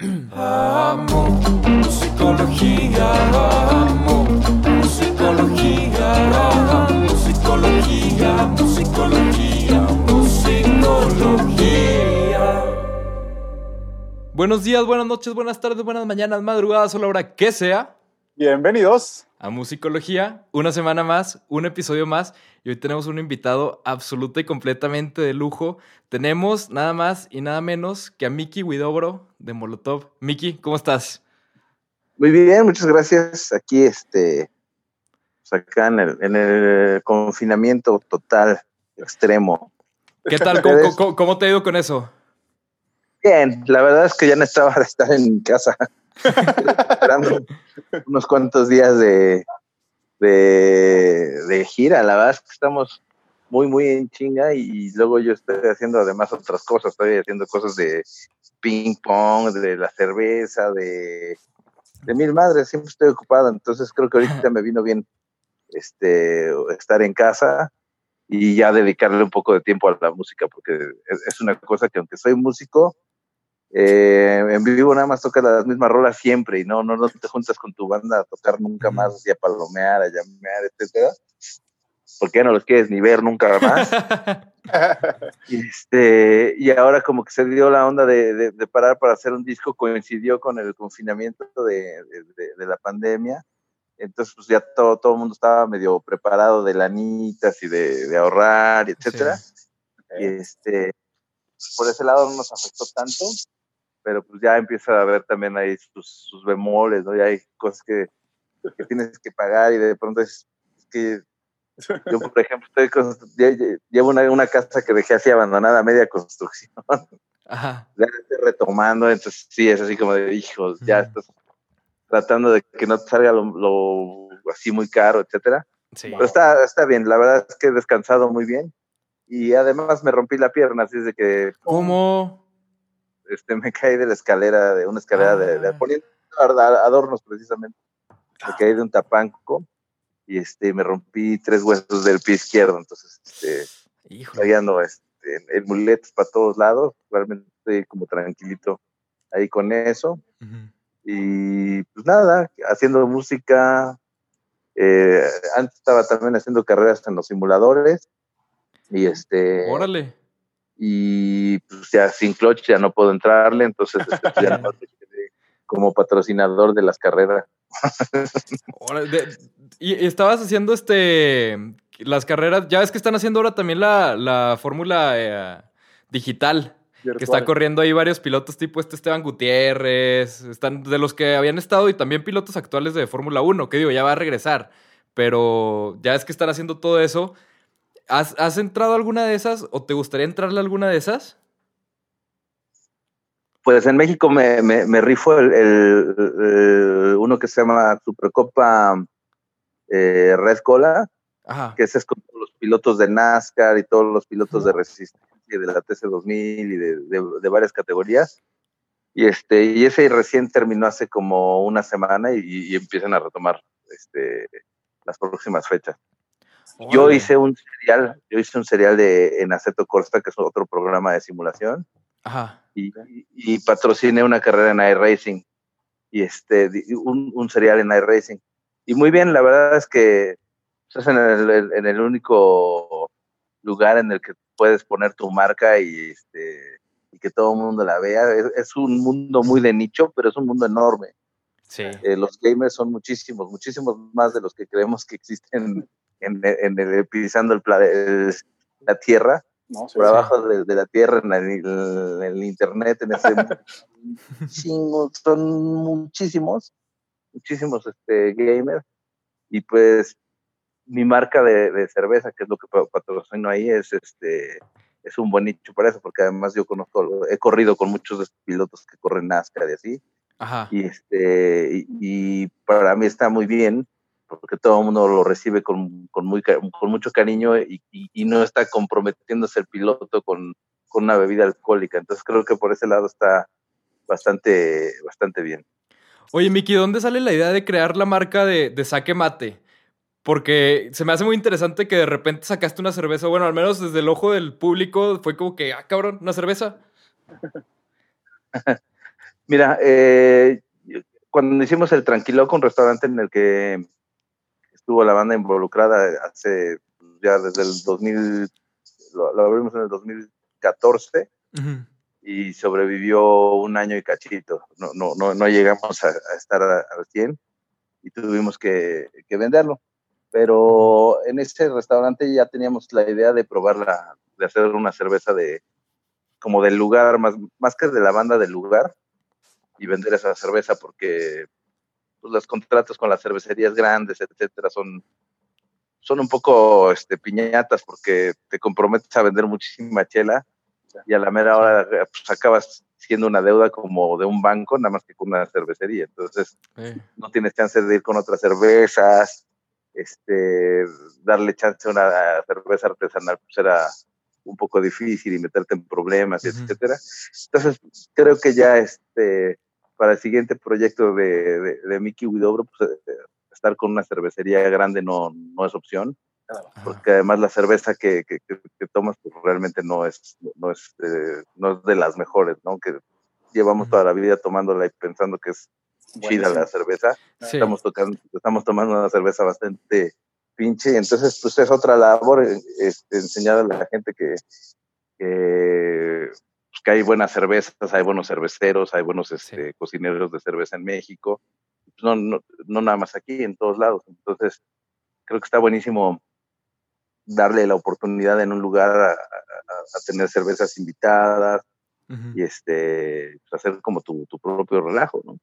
Amo musicología, amo musicología, amo musicología, musicología, musicología. Buenos días, buenas noches, buenas tardes, buenas mañanas, madrugadas o la hora que sea Bienvenidos. a Musicología. Una semana más, un episodio más. Y hoy tenemos un invitado absoluta y completamente de lujo. Tenemos nada más y nada menos que a Miki Widobro de Molotov. Miki, ¿cómo estás? Muy bien, muchas gracias. Aquí, este, pues acá en el, en el confinamiento total, extremo. ¿Qué tal? ¿Cómo, Ustedes- cómo- cómo te ha ido con eso? Bien, la verdad es que ya no estaba de estar en mi casa, esperando unos cuantos días de, de, de gira. La verdad es que estamos muy, muy en chinga y luego yo estoy haciendo además otras cosas. Estoy haciendo cosas de ping pong, de la cerveza, de, de mil madres. Siempre estoy ocupado, entonces creo que ahorita me vino bien este, estar en casa y ya dedicarle un poco de tiempo a la música, porque es, es una cosa que aunque soy músico, eh, en vivo nada más tocas las mismas rolas siempre y no, no, no te juntas con tu banda a tocar nunca más, así a palomear, a llamear, etcétera, porque ya no los quieres ni ver nunca más. Y, este, y ahora como que se dio la onda de, de- de parar para hacer un disco, coincidió con el confinamiento de, de- la pandemia. Entonces, pues ya todo, todo el mundo estaba medio preparado de lanitas y de, ahorrar, etcétera. Y este, por ese lado no nos afectó tanto, pero pues ya empieza a haber también ahí sus, sus bemoles, ¿no? Ya hay cosas que, que tienes que pagar y de pronto es, es que yo, por ejemplo, estoy llevo una, una casa que dejé así abandonada media construcción, Ajá. ya estoy retomando, entonces sí, es así como de hijos, ya estás tratando de que no te salga lo, lo así muy caro, etcétera. Sí. Pero está, está bien, la verdad es que he descansado muy bien y además me rompí la pierna, así es de que ¿Cómo? Este, me caí de la escalera, de una escalera de, de Ah. poniendo ad- adornos precisamente. Me caí de un tapanco y este, me rompí tres huesos del pie izquierdo, entonces este, todavía ando este, en muletas para todos lados, realmente estoy como tranquilito ahí con eso. Y pues nada, haciendo música. eh, antes estaba también haciendo carreras en los simuladores. Y este. Órale. Y pues ya sin clutch ya no puedo entrarle, entonces este, pues, ya no como patrocinador de las carreras. Y estabas haciendo este las carreras, ya ves que están haciendo ahora también la, la fórmula eh, digital, que está corriendo ahí varios pilotos tipo este Esteban Gutiérrez, están de los que habían estado y también pilotos actuales de Fórmula 1, que digo, ya va a regresar, pero ya es que están haciendo todo eso. ¿Has, has entrado a alguna de esas o te gustaría entrarle a alguna de esas? Pues en México me, me, me rifo el, el- el- uno que se llama Supercopa eh, Red Cola, Ajá. que ese es con todos los pilotos de NASCAR y todos los pilotos de resistencia y de la TC2000 y de, de- de varias categorías. Y este y ese recién terminó hace como una semana y, y empiezan a retomar este, las próximas fechas. Yo hice un serial, yo hice un serial de en Aceto Corsa, que es otro programa de simulación, Ajá. y, y- y patrociné una carrera en iRacing y este un, un serial en iRacing. Y muy bien, la verdad es que estás en el, en el único lugar en el que puedes poner tu marca y este y que todo el mundo la vea. Es, es un mundo muy de nicho, pero es un mundo enorme. Sí. Eh, los gamers son muchísimos, muchísimos más de los que creemos que existen en, en el, pisando el, la tierra No, sí, por sí. abajo de, de la tierra, en el, en el internet, en ese chingo, son muchísimos, muchísimos este, gamers. Y pues mi marca de, de cerveza, que es lo que pa- patrocino ahí, es este es un buen nicho para eso, porque además yo conozco, he corrido con muchos de estos pilotos que corren NASCAR y así, Ajá. y este y, y para mí está muy bien porque todo el mundo lo recibe con, con, muy, con mucho cariño y, y- y no está comprometiéndose el piloto con, con una bebida alcohólica. Entonces creo que por ese lado está bastante, bastante bien. Oye, Miki, ¿dónde sale la idea de crear la marca de, de saque mate? Porque se me hace muy interesante que de repente sacaste una cerveza. Bueno, al menos desde el ojo del público fue como que, ah, cabrón, una cerveza. Mira, eh, cuando hicimos el Tranquiloco, un restaurante en el que estuvo la banda involucrada hace ya desde el 2000, lo, abrimos en el 2014 y sobrevivió un año y cachito. No, no, no, no llegamos a, estar al 100 y tuvimos que, que, venderlo. Pero en ese restaurante ya teníamos la idea de probarla, de hacer una cerveza de como del lugar, más, más que de la banda del lugar, y vender esa cerveza porque pues, los contratos con las cervecerías grandes, etcétera, son, son un poco este, piñatas porque te comprometes a vender muchísima chela y a la mera hora pues, acabas siendo una deuda como de un banco, nada más que con una cervecería. Entonces, no tienes chance de ir con otras cervezas, este, darle chance a una cerveza artesanal, pues era un poco difícil y meterte en problemas, etcétera. Entonces, creo que ya este, para el siguiente proyecto de, de, de Mickey Widobro, pues, eh, estar con una cervecería grande no, no es opción porque además la cerveza que, que, que, tomas pues realmente no es, no, es, eh, no es de las mejores, ¿no? Que llevamos toda la vida tomándola y pensando que es chida la cerveza. Estamos, tocando, estamos tomando una cerveza bastante pinche, entonces pues es otra labor este, enseñar a la gente que, que, pues, que, hay buenas cervezas, hay buenos cerveceros, hay buenos este, cocineros de cerveza en México, no, no, no nada más aquí, en todos lados. Entonces, creo que está buenísimo darle la oportunidad en un lugar a, tener cervezas invitadas y este pues, hacer como tu, propio relajo, ¿no?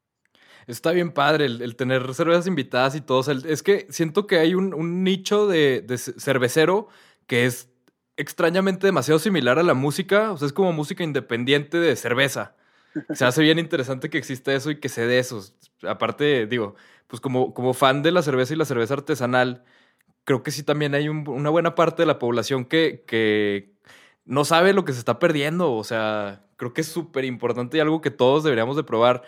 Está bien padre el, tener cervezas invitadas y todo. es que siento que hay un, nicho de, cervecero que es extrañamente demasiado similar a la música. O sea, es como música independiente de cerveza. Se hace bien interesante que exista eso y que se dé eso. Aparte, digo, pues como, como fan de la cerveza y la cerveza artesanal, creo que sí también hay una buena parte de la población que, que no sabe lo que se está perdiendo. O sea, creo que es súper importante y algo que todos deberíamos de probar.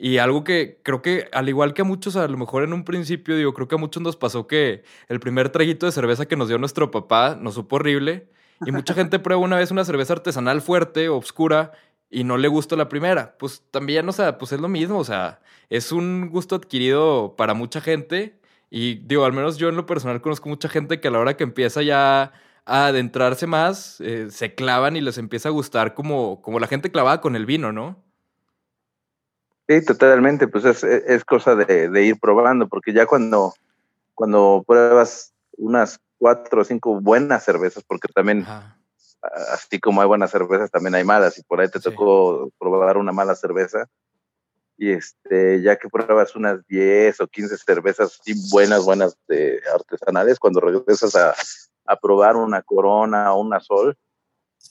Y algo que creo que, al igual que a muchos, a lo mejor en un principio, digo, creo que a muchos nos pasó que el primer traguito de cerveza que nos dio nuestro papá nos supo horrible. Y mucha gente prueba una vez una cerveza artesanal fuerte, oscura, y no le gustó la primera. Pues también, o sea, pues es lo mismo. O sea, es un gusto adquirido para mucha gente y digo, al menos yo en lo personal conozco mucha gente que a la hora que empieza ya a adentrarse más, eh, se clavan y les empieza a gustar como, como la gente clavada con el vino, ¿no? Sí, totalmente, pues es, es cosa de, de, ir probando, porque ya cuando, cuando pruebas unas cuatro o cinco buenas cervezas, porque también, así como hay buenas cervezas, también hay malas, y por ahí te tocó probar una mala cerveza, y este, ya que pruebas unas 10 o 15 cervezas así buenas, buenas de artesanales, cuando regresas a, a probar una corona o una sol,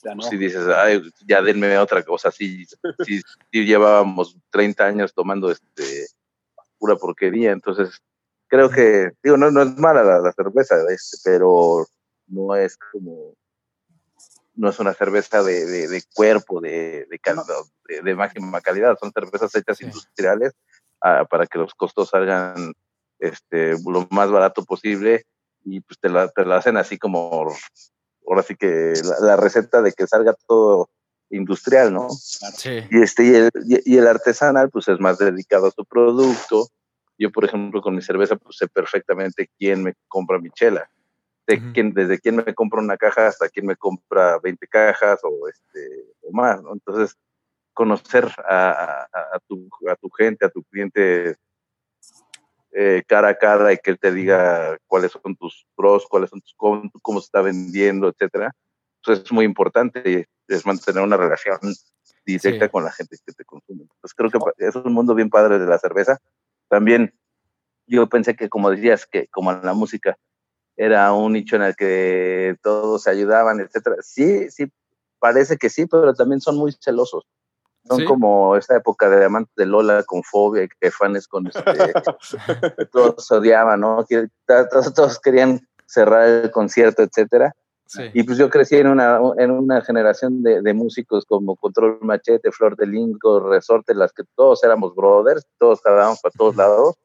ya pues si dices, Ay, ya denme otra cosa, si, si, llevábamos 30 años tomando este pura porquería, entonces creo que, digo, no, no es mala la, la cerveza, este, pero no es como no es una cerveza de, de, cuerpo, de, de, de, máxima calidad, son cervezas hechas industriales ah, para que los costos salgan este, lo más barato posible y pues te la, te la hacen así como, ahora sí que la, receta de que salga todo industrial, ¿no? Sí. Y, este, y el, y, el artesanal pues es más dedicado a su producto. Yo, por ejemplo, con mi cerveza pues sé perfectamente quién me compra mi chela desde quién me compra una caja hasta quién me compra 20 cajas o, este, o más, ¿no? Entonces, conocer a, a, tu, a tu gente, a tu cliente eh, cara a cara y que él te diga cuáles son tus pros, cuáles son tus cómo, cómo se está vendiendo, etcétera. Pues es muy importante es mantener una relación directa con la gente que te consume. Entonces creo que es un mundo bien padre de la cerveza. También yo pensé que como decías que como la música era un nicho en el que todos se ayudaban, etcétera. Sí, sí, parece que sí, pero también son muy celosos. Son como esa época de amantes de Lola con fobia y que fans con este, todos odiaban, ¿no? Todos, todos, querían cerrar el concierto, etcétera. Y pues yo crecí en una, en una generación de, de, músicos como Control Machete, Flor de Lingo, Resorte, las que todos éramos brothers, todos jalábamos para todos lados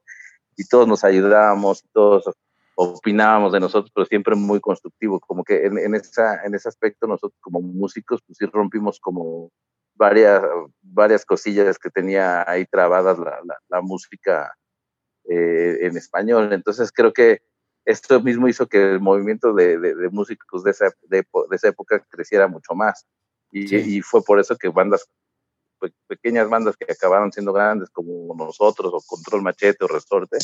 y todos nos ayudábamos, todos opinábamos de nosotros, pero siempre muy constructivo, como que en, esa, en ese aspecto nosotros como músicos pues sí rompimos como varias, varias cosillas que tenía ahí trabadas la, la, música eh, en español. Entonces creo que esto mismo hizo que el movimiento de, de, músicos de esa, de, esa época creciera mucho más. Y, y, fue por eso que bandas, pequeñas bandas que acabaron siendo grandes como nosotros, o Control Machete o Resorte,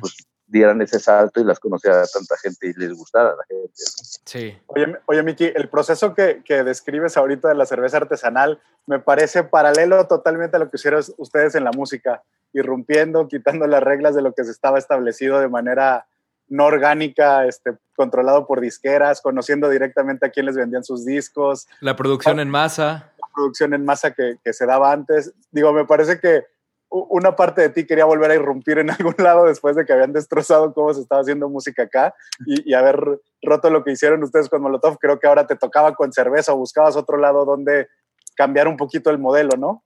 pues dieran ese salto y las conociera tanta gente y les gustara a la gente. Sí. Oye, oye Miki, el proceso que, que, describes ahorita de la cerveza artesanal me parece paralelo totalmente a lo que hicieron ustedes en la música, irrumpiendo, quitando las reglas de lo que se estaba establecido de manera no orgánica, este, controlado por disqueras, conociendo directamente a quién les vendían sus discos. La producción en masa. La producción en masa que, que se daba antes. Digo, me parece que una parte de ti quería volver a irrumpir en algún lado después de que habían destrozado cómo se estaba haciendo música acá y, haber roto lo que hicieron ustedes con Molotov. Creo que ahora te tocaba con cerveza o buscabas otro lado donde cambiar un poquito el modelo, ¿no?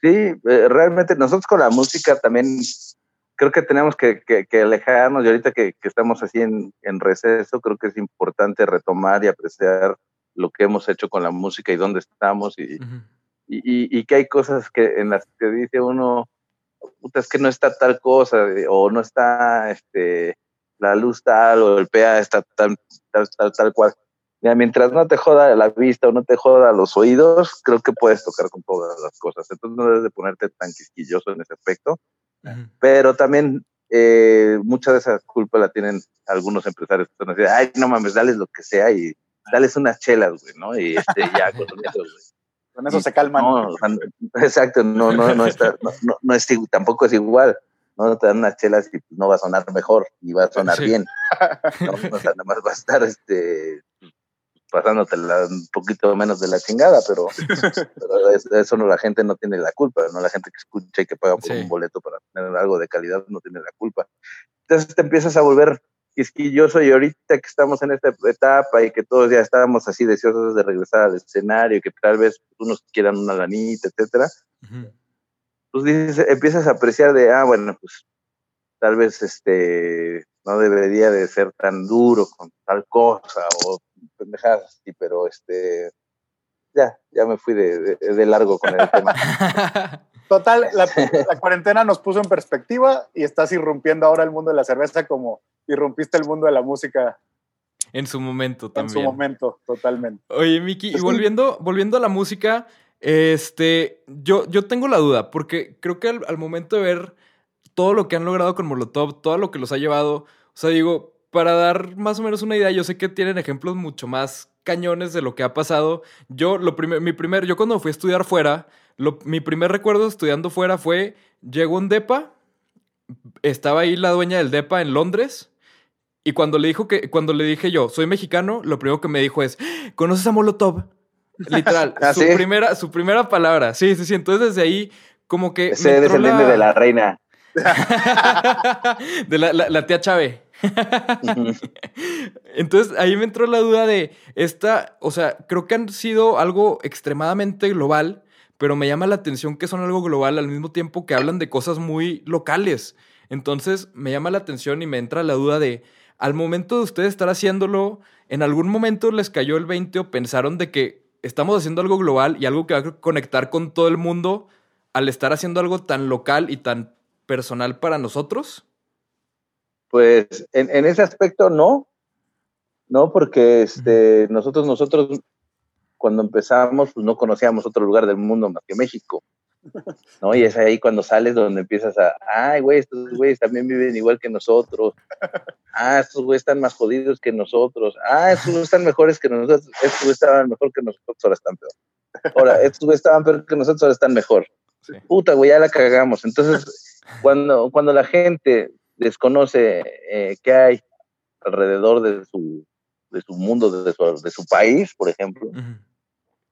Sí, eh, realmente nosotros con la música también creo que tenemos que, alejarnos y ahorita que, estamos así en, receso, creo que es importante retomar y apreciar lo que hemos hecho con la música y dónde estamos y, y, que hay cosas que en las que dice uno, puta, es que no está tal cosa, o no está este, la luz tal, o el PA está tal, tal, tal, tal cual. mientras no te joda la vista o no te joda los oídos, creo que puedes tocar con todas las cosas. Entonces no debes de ponerte tan quisquilloso en ese aspecto. Pero también eh, mucha de esa culpa la tienen algunos empresarios que están ay, no mames, dales lo que sea y dales unas chelas, güey, ¿no? Y este, ya, con eso, güey. Con eso se calman. exacto, no, no, no, está, no, no, es, tampoco es igual. No te dan unas chelas y no va a sonar mejor y va a sonar bien. No, o sea, nada más va a estar este, pasándote un poquito menos de la chingada, pero, eso no la gente no tiene la culpa, no la gente que escucha y que paga por un boleto para tener algo de calidad no tiene la culpa. Entonces te empiezas a volver quisquilloso y ahorita que estamos en esta etapa y que todos ya estábamos así deseosos de regresar al escenario, que tal vez unos quieran una lanita, etcétera, pues dices, empiezas a apreciar de, ah, bueno, pues tal vez este no debería de ser tan duro con tal cosa o pendejadas así, pero este ya, ya me fui de, de largo con el tema. Total, la, la, cuarentena nos puso en perspectiva y estás irrumpiendo ahora el mundo de la cerveza como irrumpiste el mundo de la música. En su momento también. En su momento, totalmente. Oye, Miki, y volviendo, volviendo a la música, este, yo, yo tengo la duda, porque creo que al, momento de ver todo lo que han logrado con Molotov, todo lo que los ha llevado, o sea, digo, para dar más o menos una idea, yo sé que tienen ejemplos mucho más cañones de lo que ha pasado. Yo, lo primer, mi primer, yo cuando fui a estudiar fuera, mi primer recuerdo estudiando fuera fue, llegó un DEPA, estaba ahí la dueña del DEPA en Londres, y cuando le dijo que, cuando le dije yo, soy mexicano, lo primero que me dijo es, ¿conoces a Molotov? Literal, ¿Ah, su, primera, su primera palabra. Sí, sí, sí. Entonces desde ahí, como que. Ese descendiente de la reina. de la, la, tía Chávez. Entonces ahí me entró la duda de esta, o sea, creo que han sido algo extremadamente global, pero me llama la atención que son algo global al mismo tiempo que hablan de cosas muy locales. Entonces me llama la atención y me entra la duda de, al momento de ustedes estar haciéndolo, ¿en algún momento les cayó el 20 o pensaron de que estamos haciendo algo global y algo que va a conectar con todo el mundo al estar haciendo algo tan local y tan personal para nosotros? Pues en, ese aspecto no, no, porque este, nosotros, nosotros cuando empezamos, pues no conocíamos otro lugar del mundo más que México. ¿no? Y es ahí cuando sales donde empiezas a, ay, güey, estos güeyes también viven igual que nosotros. Ah, estos güeyes están más jodidos que nosotros. Ah, estos güeyes están mejores que nosotros. Estos güeyes estaban mejor que nosotros, ahora están peor. Ahora, estos güeyes estaban peor que nosotros, ahora están mejor. Puta, güey, ya la cagamos. Entonces, cuando, cuando la gente desconoce eh, qué hay alrededor de su, de su mundo, de su, de su país, por ejemplo,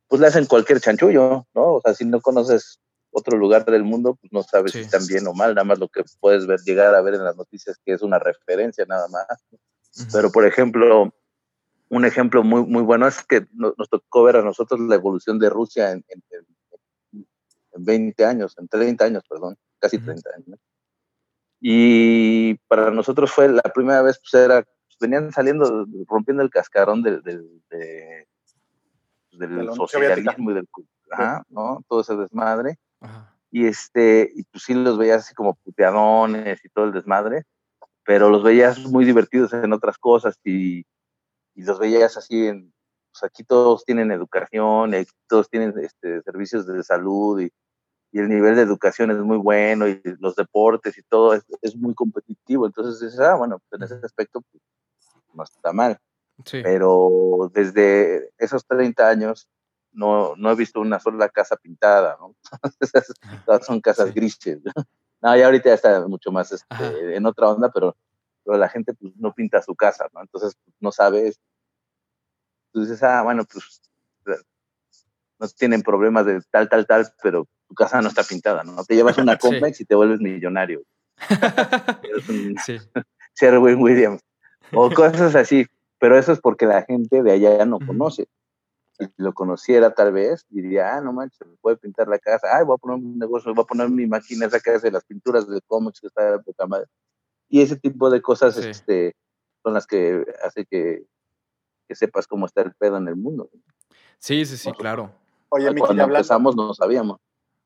pues le hacen cualquier chanchullo, ¿no? O sea, si no conoces otro lugar del mundo, pues no sabes si están bien o mal, nada más lo que puedes ver, llegar a ver en las noticias que es una referencia nada más. Pero, por ejemplo, un ejemplo muy, muy bueno es que nos, tocó ver a nosotros la evolución de Rusia en, en, 20 años, en 30 años, perdón, casi 30 años. Y para nosotros fue la primera vez, pues era, pues, venían saliendo, rompiendo el cascarón del, del, del socialismo y del ajá, ¿no? Todo ese desmadre. Y este, y pues sí los veías así como puteadones y todo el desmadre, pero los veías muy divertidos en otras cosas y, y los veías así en, pues aquí todos tienen educación, aquí todos tienen este, servicios de salud y, y, el nivel de educación es muy bueno y los deportes y todo es, es muy competitivo. Entonces dices, ah, bueno, pues en ese aspecto pues, no está mal. Sí. Pero desde esos 30 años no, no he visto una sola casa pintada, ¿no? Todas son casas grises. No, ya ahorita ya está mucho más este, en otra onda, pero, pero la gente pues, no pinta su casa, ¿no? Entonces pues, no sabes. Tú dices, ah, bueno, pues no tienen problemas de tal, tal, tal, pero tu casa no está pintada, ¿no? Te llevas una Complex y te vuelves millonario. sí. Sherwin Williams. O cosas así. Pero eso es porque la gente de allá ya no conoce si lo conociera tal vez, diría, ah, no manches, se puede pintar la casa, ay, voy a poner un negocio, voy a poner mi máquina esa que hace las pinturas de cómics que está de poca madre. Y ese tipo de cosas este, son las que hace que, que, sepas cómo está el pedo en el mundo. Sí, sí, sí, claro. Oye, Miki, cuando empezamos no sabíamos.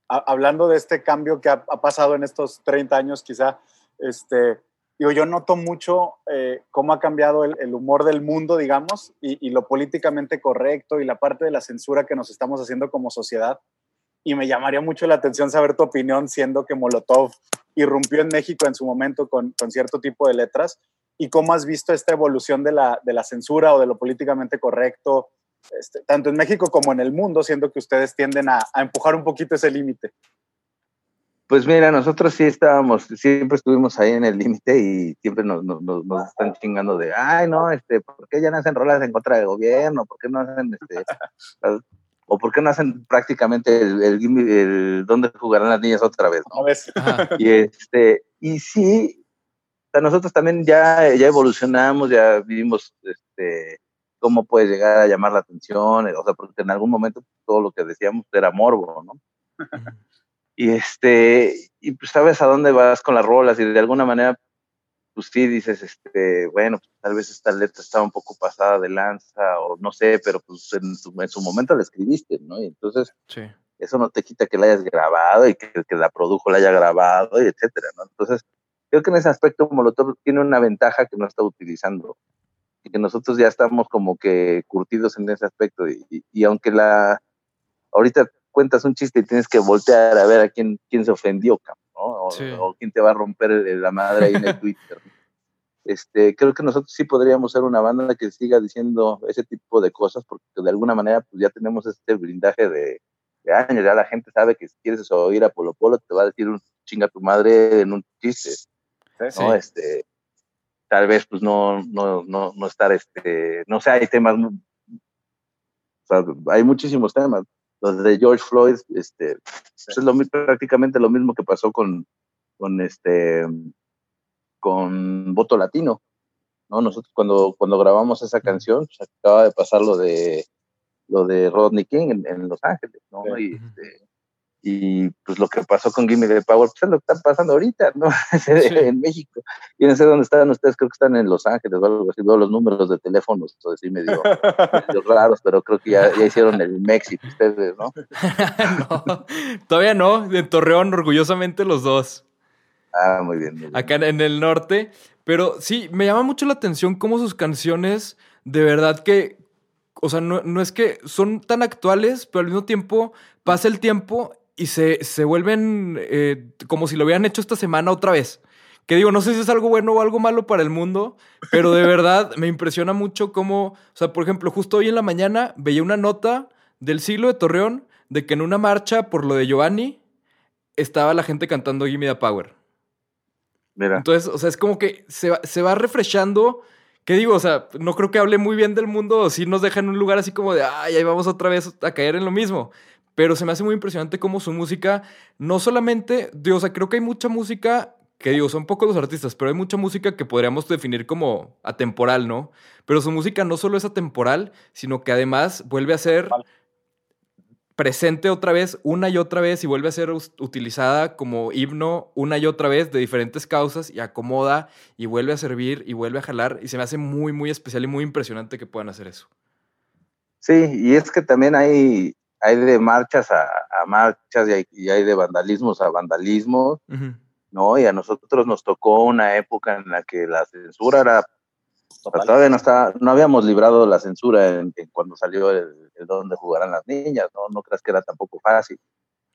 Hablando de este cambio que ha, pasado en estos 30 años, quizá, este, Digo, yo noto mucho eh, cómo ha cambiado el, humor del mundo, digamos, y, lo políticamente correcto y la parte de la censura que nos estamos haciendo como sociedad. Y me llamaría mucho la atención saber tu opinión, siendo que Molotov irrumpió en México en su momento con, con cierto tipo de letras. ¿Y cómo has visto esta evolución de la, de la censura o de lo políticamente correcto, este, tanto en México como en el mundo, siendo que ustedes tienden a, a empujar un poquito ese límite? Pues mira, nosotros sí estábamos, siempre estuvimos ahí en el límite y siempre nos, nos, nos, están chingando de, ay, no, este, ¿por qué ya no hacen rolas en contra del gobierno? ¿Por qué no hacen, este, o por qué no hacen prácticamente el, el, el, dónde jugarán las niñas otra vez, ¿no? Y este, y sí, nosotros también ya, ya evolucionamos, ya vimos, este, cómo puede llegar a llamar la atención, o sea, porque en algún momento todo lo que decíamos era morbo, ¿no? y este, y pues sabes a dónde vas con las rolas y de alguna manera, pues sí dices, este, bueno, pues, tal vez esta letra estaba un poco pasada de lanza o no sé, pero pues en su, en su momento la escribiste, ¿no? Y entonces sí. eso no te quita que la hayas grabado y que el que la produjo la haya grabado y etcétera, ¿no? Entonces, creo que en ese aspecto Molotov tiene una ventaja que no está utilizando que nosotros ya estamos como que curtidos en ese aspecto y, y, y aunque la ahorita cuentas un chiste y tienes que voltear a ver a quién, quién se ofendió, ¿no? O, sí. o quién te va a romper la madre ahí en el Twitter. Este, creo que nosotros sí podríamos ser una banda que siga diciendo ese tipo de cosas, porque de alguna manera pues ya tenemos este blindaje de, de años, ya la gente sabe que si quieres oír a Polo Polo te va a decir un chinga tu madre en un chiste, ¿no? Sí. Este, tal vez pues no, no, no, no estar, este, no sé, hay temas, o sea, hay muchísimos temas, los de George Floyd, este, pues es lo, prácticamente lo mismo que pasó con, con este, con Voto Latino, ¿no? Nosotros cuando, cuando grabamos esa canción, pues acaba de pasar lo de, lo de Rodney King en, en Los Ángeles, ¿no? Sí. Y, este, y pues lo que pasó con Gimme the Power, pues es lo que está pasando ahorita, ¿no? Sí. en México. Y no sé dónde están ustedes, creo que están en Los Ángeles o algo así, veo los números de teléfonos, o así medio, medio raros, pero creo que ya, ya hicieron el México ustedes, ¿no? no, todavía no, de Torreón, orgullosamente los dos. Ah, muy bien, muy bien. Acá en el norte, pero sí, me llama mucho la atención cómo sus canciones, de verdad que, o sea, no, no es que son tan actuales, pero al mismo tiempo pasa el tiempo y se, se vuelven eh, como si lo hubieran hecho esta semana otra vez. Que digo, no sé si es algo bueno o algo malo para el mundo, pero de verdad me impresiona mucho cómo, o sea, por ejemplo, justo hoy en la mañana veía una nota del siglo de Torreón de que en una marcha por lo de Giovanni estaba la gente cantando Gimme the Power. Mira. Entonces, o sea, es como que se va, se va refreshando. ¿Qué digo? O sea, no creo que hable muy bien del mundo si nos deja en un lugar así como de, ay, ahí vamos otra vez a caer en lo mismo pero se me hace muy impresionante cómo su música, no solamente, digo, o sea, creo que hay mucha música que digo, son pocos los artistas, pero hay mucha música que podríamos definir como atemporal, ¿no? Pero su música no solo es atemporal, sino que además vuelve a ser presente otra vez, una y otra vez, y vuelve a ser utilizada como himno una y otra vez de diferentes causas, y acomoda, y vuelve a servir, y vuelve a jalar, y se me hace muy, muy especial y muy impresionante que puedan hacer eso. Sí, y es que también hay hay de marchas a, a marchas y hay, y hay, de vandalismos a vandalismos, uh -huh. ¿no? Y a nosotros nos tocó una época en la que la censura era, o sea, todavía no, estaba, no habíamos librado la censura en, en cuando salió el, el donde jugarán las niñas, ¿no? No creas que era tampoco fácil.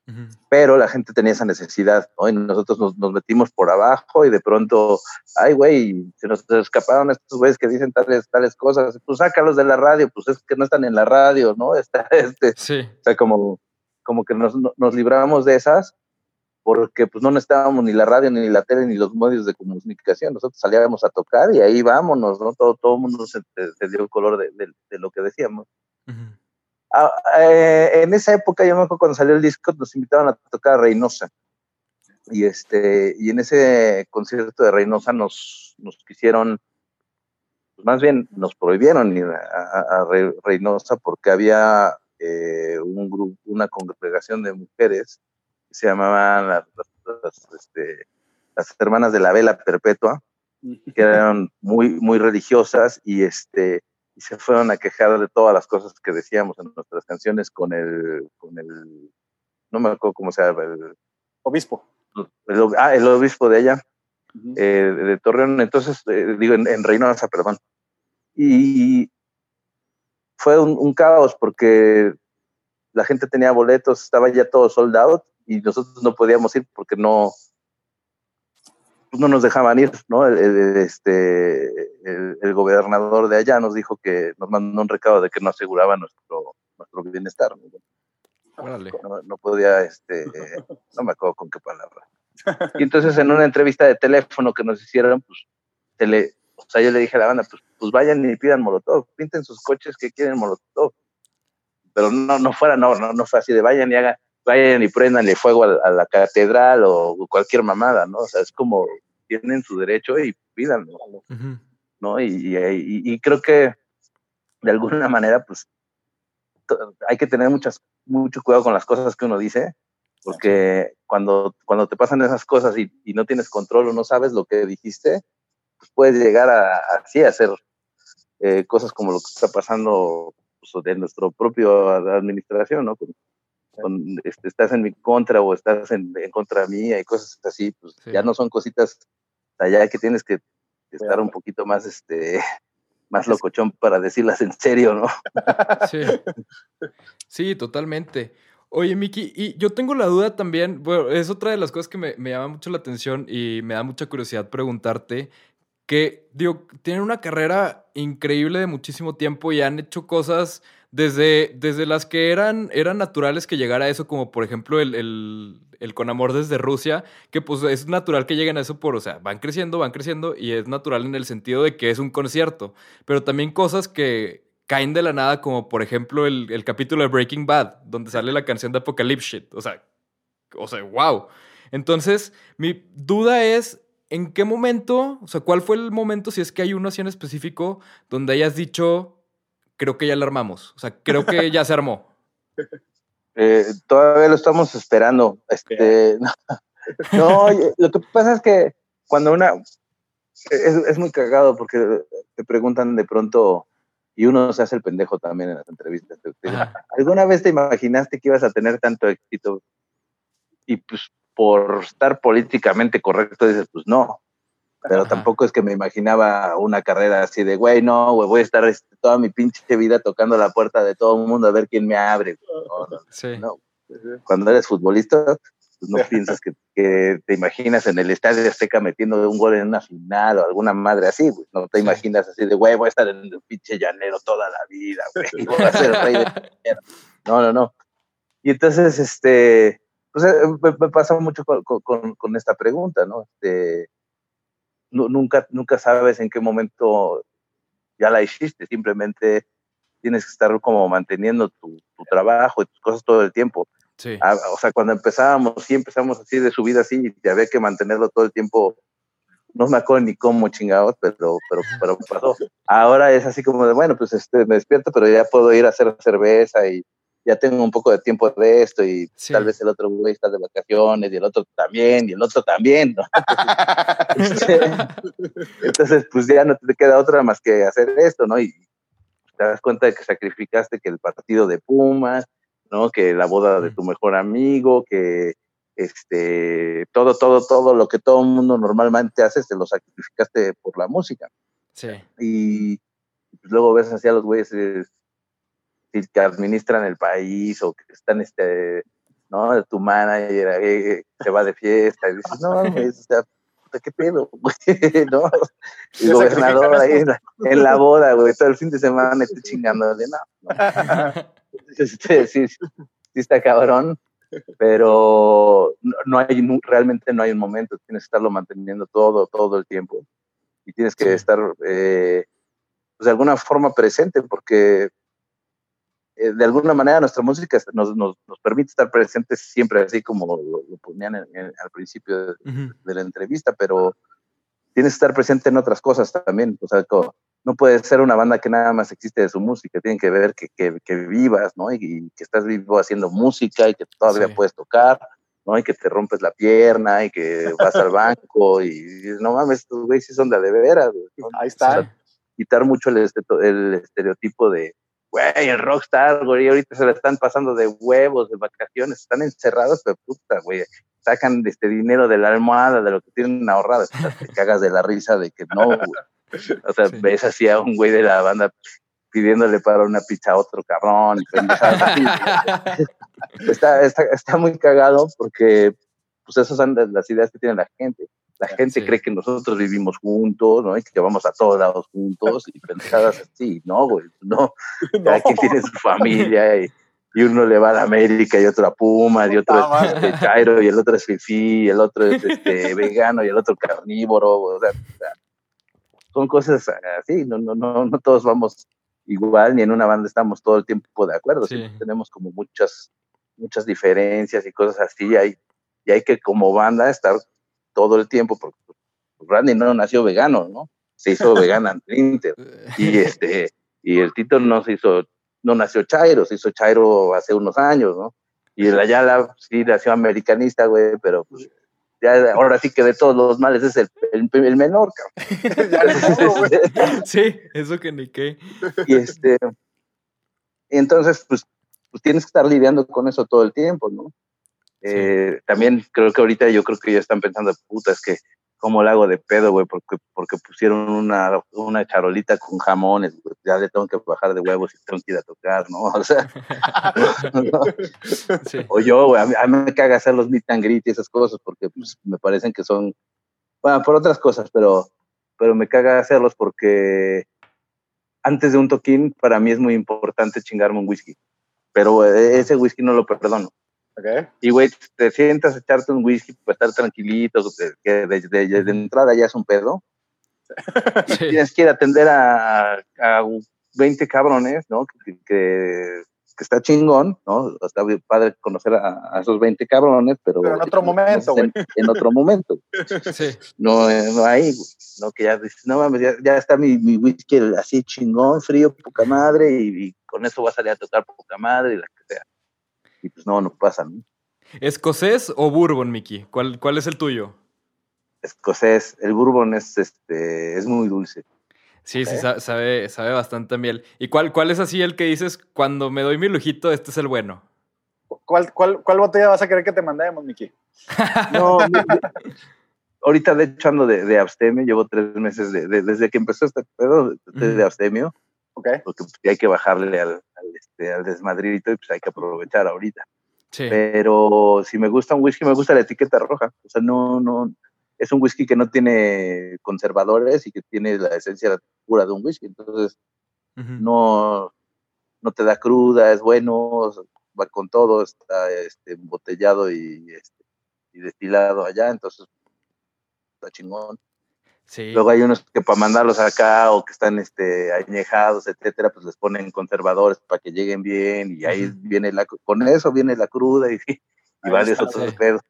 Uh -huh. Pero la gente tenía esa necesidad, ¿no? Y nosotros nos, nos metimos por abajo y de pronto, ay, güey, se nos escaparon estos güeyes que dicen tales, tales cosas, pues sácalos de la radio, pues es que no están en la radio, ¿no? Está, este, sí. O sea, como, como que nos, nos libramos de esas porque pues no necesitábamos ni la radio, ni la tele, ni los medios de comunicación. Nosotros salíamos a tocar y ahí vámonos, ¿no? Todo, todo el mundo se, se dio el color de, de, de lo que decíamos. Uh -huh. Ah, eh, en esa época, yo me acuerdo cuando salió el disco, nos invitaban a tocar a Reynosa. Y, este, y en ese concierto de Reynosa nos, nos quisieron, pues más bien nos prohibieron ir a, a, a Reynosa porque había eh, un grupo, una congregación de mujeres se llamaban las, las, este, las, hermanas de la vela perpetua, que eran muy, muy religiosas y, este, y se fueron a quejar de todas las cosas que decíamos en nuestras canciones con el, con el no me acuerdo cómo se llama, el obispo. El, ah, el obispo de allá, uh -huh. eh, de Torreón, entonces, eh, digo, en, en, Reynosa, perdón. Y fue un, un caos porque la gente tenía boletos, estaba ya todo sold out y nosotros no podíamos ir porque no, no nos dejaban ir, ¿no? El, el este, el, el, gobernador de allá nos dijo que nos mandó un recado de que no aseguraba nuestro, nuestro bienestar. ¿no? No, no, podía, este, no me acuerdo con qué palabra. Y entonces en una entrevista de teléfono que nos hicieron, pues, tele, o sea, yo le dije a la banda, pues, pues vayan y pidan molotov, pinten sus coches que quieren molotov. Pero no, no fuera, no, no, no fue así de vayan y hagan, vayan y prendanle fuego a, a, la catedral o cualquier mamada, ¿no? O sea, es como tienen su derecho y pídanlo, ¿no? Uh -huh. ¿no? Y, y, y, creo que de alguna manera, pues, hay que tener muchas, mucho cuidado con las cosas que uno dice, porque cuando, cuando te pasan esas cosas y, y no tienes control o no sabes lo que dijiste, pues puedes llegar a, así a hacer eh, cosas como lo que está pasando pues, de nuestro propio administración, ¿no? Con, con, este, estás en mi contra o estás en, en, contra mía y cosas así, pues sí. ya no son cositas allá que tienes que estar un poquito más, este, más locochón para decirlas en serio, ¿no? Sí, sí totalmente. Oye, Miki, y yo tengo la duda también, bueno, es otra de las cosas que me, me llama mucho la atención y me da mucha curiosidad preguntarte, que, digo, tienen una carrera increíble de muchísimo tiempo y han hecho cosas desde, desde las que eran, eran naturales que llegara a eso, como por ejemplo el, el, el, Con Amor desde Rusia, que pues es natural que lleguen a eso por, o sea, van creciendo, van creciendo y es natural en el sentido de que es un concierto, pero también cosas que caen de la nada, como por ejemplo el, el capítulo de Breaking Bad, donde sale la canción de Apocalypse o sea, o sea, wow. Entonces, mi duda es, ¿en qué momento, o sea, cuál fue el momento, si es que hay uno así en específico, donde hayas dicho, creo que ya la armamos. O sea, creo que ya se armó. Eh, todavía lo estamos esperando. Este, no, no, lo que pasa es que cuando una... Es, es, muy cagado porque te preguntan de pronto y uno se hace el pendejo también en las entrevistas. ¿Alguna vez te imaginaste que ibas a tener tanto éxito? Y pues por estar políticamente correcto dices, pues no, pero Ajá. tampoco es que me imaginaba una carrera así de, güey, no, güey, voy a estar este, toda mi pinche vida tocando la puerta de todo el mundo a ver quién me abre. No, no, sí. no. Cuando eres futbolista, pues no piensas que, que, te imaginas en el estadio Azteca metiendo un gol en una final o alguna madre así, güey. No te imaginas así de, güey, voy a estar en el pinche llanero toda la vida, güey, voy a ser rey de No, no, no. Y entonces, este, pues me, me pasa mucho con, con, con, esta pregunta, ¿no? Este, nunca, nunca sabes en qué momento ya la hiciste, simplemente tienes que estar como manteniendo tu, tu trabajo y tus cosas todo el tiempo. Sí. Ah, o sea, cuando empezábamos, sí empezamos así de subida así, y había que mantenerlo todo el tiempo. No me acuerdo ni cómo chingados, pero, pero, pero pasó. Ahora es así como de, bueno, pues este, me despierto, pero ya puedo ir a hacer cerveza y ya tengo un poco de tiempo de esto y sí. tal vez el otro güey está de vacaciones y el otro también y el otro también, ¿no? Entonces, pues ya no te queda otra más que hacer esto, ¿no? Y te das cuenta de que sacrificaste que el partido de Pumas, ¿no? Que la boda de tu mejor amigo, que este, todo, todo, todo lo que todo el mundo normalmente hace, te lo sacrificaste por la música. Sí. Y luego ves así a los güeyes eh, que administran el país o que están, este, ¿no? Tu manager eh, eh, se va de fiesta y dices, no, mames, o sea, ¿qué pedo, güey? ¿No? El Ya gobernador ahí en la, en la boda, güey, todo el fin de semana esté chingando de no. no. Este, sí, sí, está cabrón, pero no, no hay, nu- realmente no hay un momento, tienes que estarlo manteniendo todo, todo el tiempo. Y tienes que estar, eh, pues, de alguna forma presente, porque eh, de alguna manera nuestra música nos, nos, nos permite estar presentes siempre, así como lo, lo ponían en- en- al principio de, la entrevista, pero tienes que estar presente en otras cosas también. O sea, no puede ser una banda que nada más existe de su música, tienen que ver que, que, que vivas, ¿no? Y, y que estás vivo haciendo música y que todavía Sí. puedes tocar, ¿no? Y que te rompes la pierna y que vas al banco y, dices, no mames, estos güeyes sí son de de veras, ¿no? Ahí está. Quitar mucho el, esteto- el estereotipo de, güey, el rockstar, güey, ahorita se la están pasando de huevos, de vacaciones, están encerrados, pero puta, güey, sacan este dinero de la almohada, de lo que tienen ahorrado, te cagas de la risa de que no, güey. O sea, Sí. ves así a un güey de la banda pidiéndole para una pizza a otro cabrón está, está, está muy cagado porque pues esas son las ideas que tiene la gente. La gente Sí. cree que nosotros vivimos juntos, ¿no? Y que vamos a todos lados juntos y pendejadas así, ¿no, güey? No, cada quien tiene su familia y, y uno le va a la América y otro a Pumas y otro Puta es este, Chairo y el otro es Fifi y el otro es este, vegano y el otro carnívoro, o sea, son cosas así, no, no, no, no todos vamos igual, ni en una banda estamos todo el tiempo de acuerdo, Sí. tenemos como muchas, muchas diferencias y cosas así, y hay, y hay que como banda estar todo el tiempo, porque Randy no nació vegano, ¿no? Se hizo vegana en Inter, y este, y el Tito no se hizo, no nació Chairo, se hizo Chairo hace unos años, ¿no? Y el Ayala sí nació americanista, güey, pero pues ya ahora sí que de todos los males es el, el, el menor, cabrón. Güey. Sí, eso que ni qué. y este y entonces pues, pues tienes que estar lidiando con eso todo el tiempo no Eh, también creo que ahorita yo creo que ya están pensando puta es que cómo le hago de pedo güey porque porque pusieron una una charolita con jamones güey. ya le tengo que bajar de huevos y tengo que ir a tocar no o sea ¿no? Sí. o yo güey a mí, a mí me caga hacer los meet and greet y esas cosas porque pues, me parecen que son bueno por otras cosas pero pero me caga hacerlos porque antes de un toquín, para mí es muy importante chingarme un whisky. Pero eh, ese whisky no lo perdono. Y, güey, te sientas a echarte un whisky para estar tranquilito, que de, de- de- de entrada ya es un pedo. Sí. Tienes que ir a atender a, a 20 cabrones, ¿no? Que, que, que está chingón, ¿no? Está padre conocer a, a esos 20 cabrones, pero... Pero en otro momento, en, en otro momento. Sí. No, eh, no hay, güey. No, que ya dices, no mames, ya, ya está mi, mi whisky así chingón, frío, poca madre, y, y con eso va a salir a tocar poca madre, y la que sea. Y pues no, no pasa, ¿no? ¿Escocés o bourbon, Mickey? ¿Cuál, ¿Cuál es el tuyo? Escocés, el bourbon es, este, es muy dulce. Sí, sí, sa- sabe, sabe bastante a miel. ¿Y cuál, cuál es así el que dices, cuando me doy mi lujito, este es el bueno? ¿Cuál, cuál, ¿Cuál botella vas a querer que te mandemos, Miki? No, ahorita de hecho ando de, de abstemio, llevo tres meses de, de- desde que empezó este pedo de, abstemio, Porque pues, hay que bajarle al, al, este, al desmadrito y pues hay que aprovechar ahorita. Sí. pero si me gusta un whisky, me gusta la etiqueta roja. O sea, no, no, es un whisky que no tiene conservadores y que tiene la esencia pura de un whisky. Entonces, no, no te da cruda, es bueno, va con todo, está este, embotellado y, este, y destilado allá, entonces está chingón. Sí. Luego hay unos que para mandarlos acá o que están este, añejados, etcétera, pues les ponen conservadores para que lleguen bien y ahí viene la, con eso viene la cruda y, varios está, otros sí. pedos.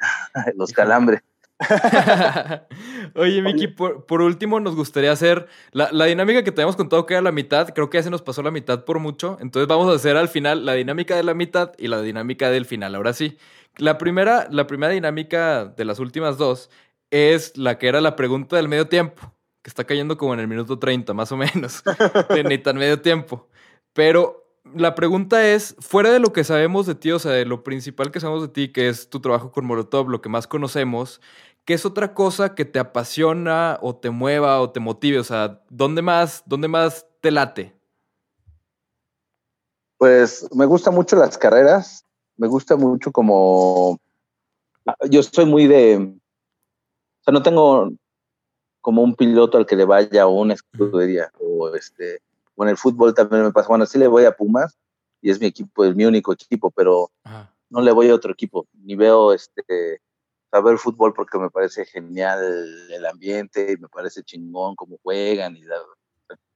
Los calambres. Oye, Miki, por, por último nos gustaría hacer la, la dinámica que teníamos contado que era la mitad. Creo que ya se nos pasó la mitad por mucho. Entonces vamos a hacer al final la dinámica de la mitad y la dinámica del final. Ahora sí. La primera, la primera dinámica de las últimas dos es la que era la pregunta del medio tiempo, que está cayendo como en el minuto 30, más o menos. ni tan medio tiempo. Pero la pregunta es, fuera de lo que sabemos de ti, o sea, de lo principal que sabemos de ti, que es tu trabajo con Molotov, lo que más conocemos, ¿qué es otra cosa que te apasiona o te mueva o te motive? O sea, ¿dónde más, dónde más te late? Pues me gustan mucho las carreras, me gusta mucho como... Yo soy muy de... Sea, no tengo como un piloto al que le vaya o una escudería o este o en el fútbol también me pasa bueno sí le voy a Pumas y es mi equipo es mi único equipo pero Ajá. no le voy a otro equipo ni veo este saber fútbol porque me parece genial el ambiente y me parece chingón cómo juegan y la-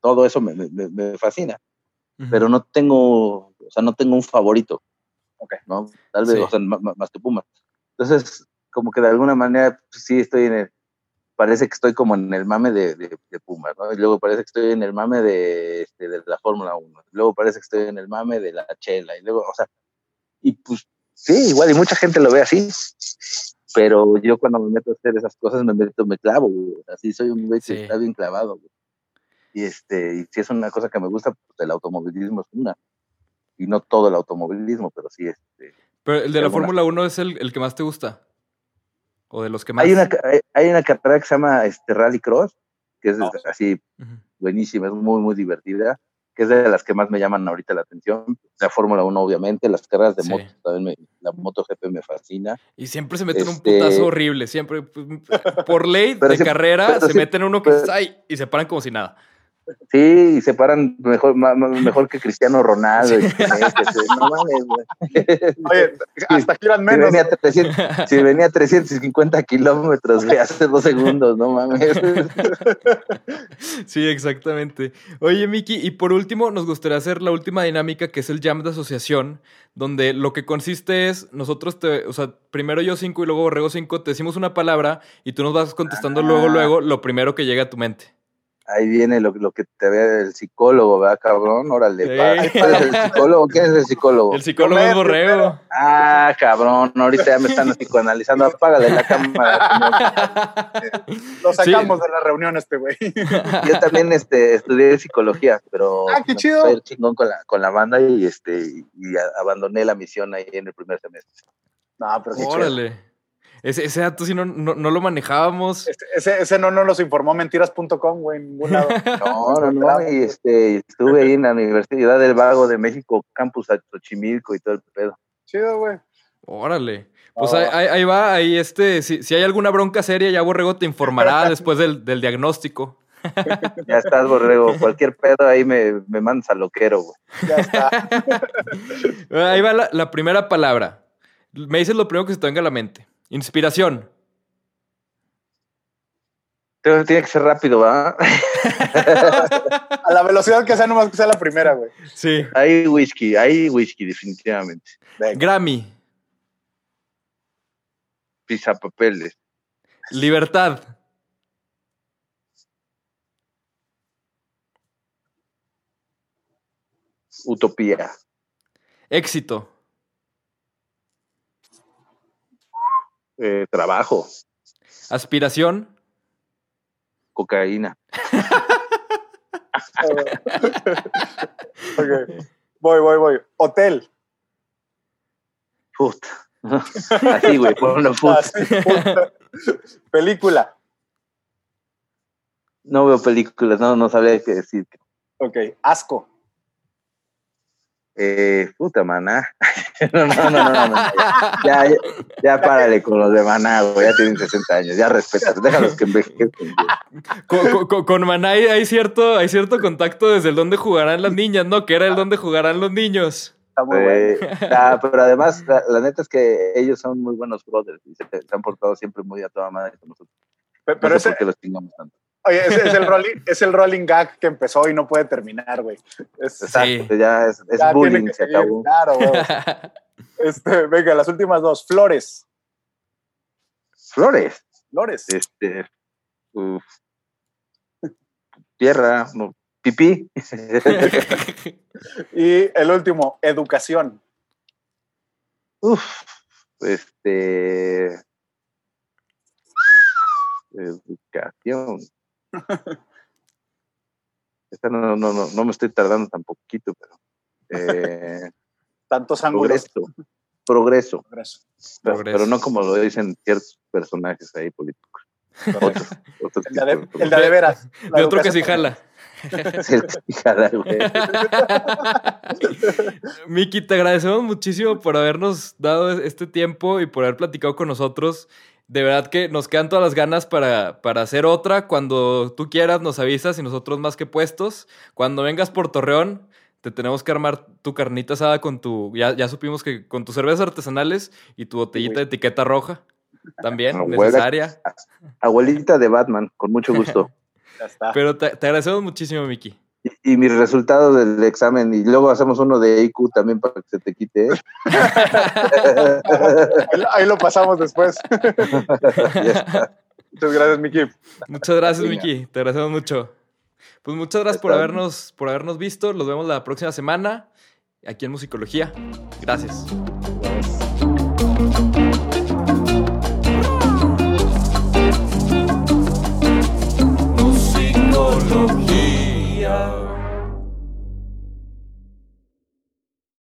todo eso me, me- me fascina Ujú. pero no tengo o sea no tengo un favorito Ok. no tal vez Sí. o sea, ma- más que Pumas entonces como que de alguna manera pues, sí estoy en el parece que estoy como en el mame de, de, de Pumas, ¿no? Y luego parece que estoy en el mame de, este, de la Fórmula 1, luego parece que estoy en el mame de la chela, y luego, o sea, y pues sí, igual, y mucha gente lo ve así, pero yo cuando me meto a hacer esas cosas me meto, me clavo, güey. así soy un güey que Sí. está bien clavado, güey. Y este, y si es una cosa que me gusta, pues el automovilismo es una, y no todo el automovilismo, pero sí, este, Pero el de la Fórmula 1 es el, el que más te gusta. O de los que más. hay una, ca- hay- hay una carrera que se llama este, Rally Cross, que es Oh. así Ujú. buenísima, es muy, muy divertida, que es de las que más me llaman ahorita la atención. La Fórmula 1, obviamente, las carreras de Sí. moto también, me, la MotoGP me fascina. Y siempre se meten un Este- putazo horrible. Siempre. pues, Por ley de sí- carrera se sí- meten uno que pero- es ay y se paran como si nada. Sí, y se paran mejor, mejor que Cristiano Ronaldo. y que- no mames, güey. Oye, hasta giran Si menos. venía, 300, si venía 350 kilómetros, güey, hace dos segundos, no mames. Sí, exactamente. Oye, Miki, y por último, nos gustaría hacer la última dinámica, que es el jam de asociación, donde lo que consiste es, nosotros te, o sea, primero yo cinco y luego Borrego cinco, te decimos una palabra y tú nos vas contestando luego, Ah. luego, lo primero que llega a tu mente. Ahí viene lo, lo que te ve el psicólogo, ¿verdad, cabrón? Órale, Sí. ¿Cuál es el psicólogo? ¿Quién es el psicólogo? El psicólogo es Borrego. Ah, cabrón, ahorita ya me están psicoanalizando. Apágale la cámara. Lo Sí. sacamos de la reunión este güey. Yo también este, estudié psicología, pero Ah, qué chido. chingón con la, con la banda y, este, y, abandoné la misión ahí en el primer semestre. No, pero qué chido. Ese, ese dato sí no, no, no lo manejábamos. Este- ese, ese no nos los informó mentiras.com, güey, en ningún lado. No, no, no, y este, estuve ahí en la Universidad del Vago de México, campus Xochimilco y todo el pedo. Chido, güey. Órale. Pues Ah. ahí, ahí- ahí va, ahí este, si, si hay alguna bronca seria, ya Borrego te informará después del, del diagnóstico. Ya estás, borrego. Cualquier pedo ahí me, me mandas al loquero, güey. Ya está. Ahí va la, la primera palabra. Me dices lo primero que se te venga a la mente. Inspiración. Tiene que ser rápido, ¿va? A la velocidad que sea, nomás que sea la primera, güey. Sí. Hay whisky, hay whisky, definitivamente. Venga. Grammy. Pisa papeles. Libertad. Utopía. Éxito. Eh, trabajo. Aspiración. Cocaína. Voy, voy, voy. Hotel. Puta. Así, güey, puta. Sí, puta. Película. No veo películas, no, no sabría qué decir. Ok. Asco. Eh, puta, maná. no, no, no, no, no, no, Ya, ya, ya párale con los de maná, güey. Ya tienen 60 años, ya respeta. Déjalos que envejezcan. Con, con- con- Maná hay, cierto, hay cierto contacto desde el donde jugarán las niñas, ¿no? Que era el donde jugarán los niños. Está muy bueno. Ah, pero además, la, la neta es que ellos son muy buenos brothers y se, se han portado siempre muy a toda madre con nosotros. Pe- No Pero sé ese, por qué los chingamos tanto. Oye, es el rolling, es el rolling gag que empezó y no puede terminar, güey. Es, Exacto, ya es, es ya bullying, que se seguir, acabó. Claro, güey. Este, venga, las últimas dos. Flores. Flores, Flores. este, uf, tierra, no, pipí. Y el último, educación. Uf, este. Educación. Esta no, no, no, no me estoy tardando tan poquito, pero. eh, Tantos ángulos. progreso. Progreso. Progreso. Pero, Progreso. pero no como lo dicen ciertos personajes ahí políticos. Otros, otros El de, el de veras. La De otro que sí jala. Miki, te agradecemos muchísimo por habernos dado este tiempo y por haber platicado con nosotros. De verdad que nos quedan todas las ganas para, para hacer otra. Cuando tú quieras, nos avisas y nosotros más que puestos. Cuando vengas por Torreón, te tenemos que armar tu carnita asada con tu. Ya, ya supimos que con tus cervezas artesanales y tu botellita de etiqueta roja. También, necesaria. Abuelita de Batman, con mucho gusto. Ya está. Pero te, te agradecemos muchísimo, Miki y, y mis resultados del examen, y luego hacemos uno de IQ también para que se te quite. ¿eh? Ahí lo pasamos después. Muchas gracias, Miki. Muchas gracias, Miki. Te agradecemos mucho. Pues muchas gracias por habernos, por habernos visto. Los vemos la próxima semana aquí en Musicología. Gracias. Musicología. go.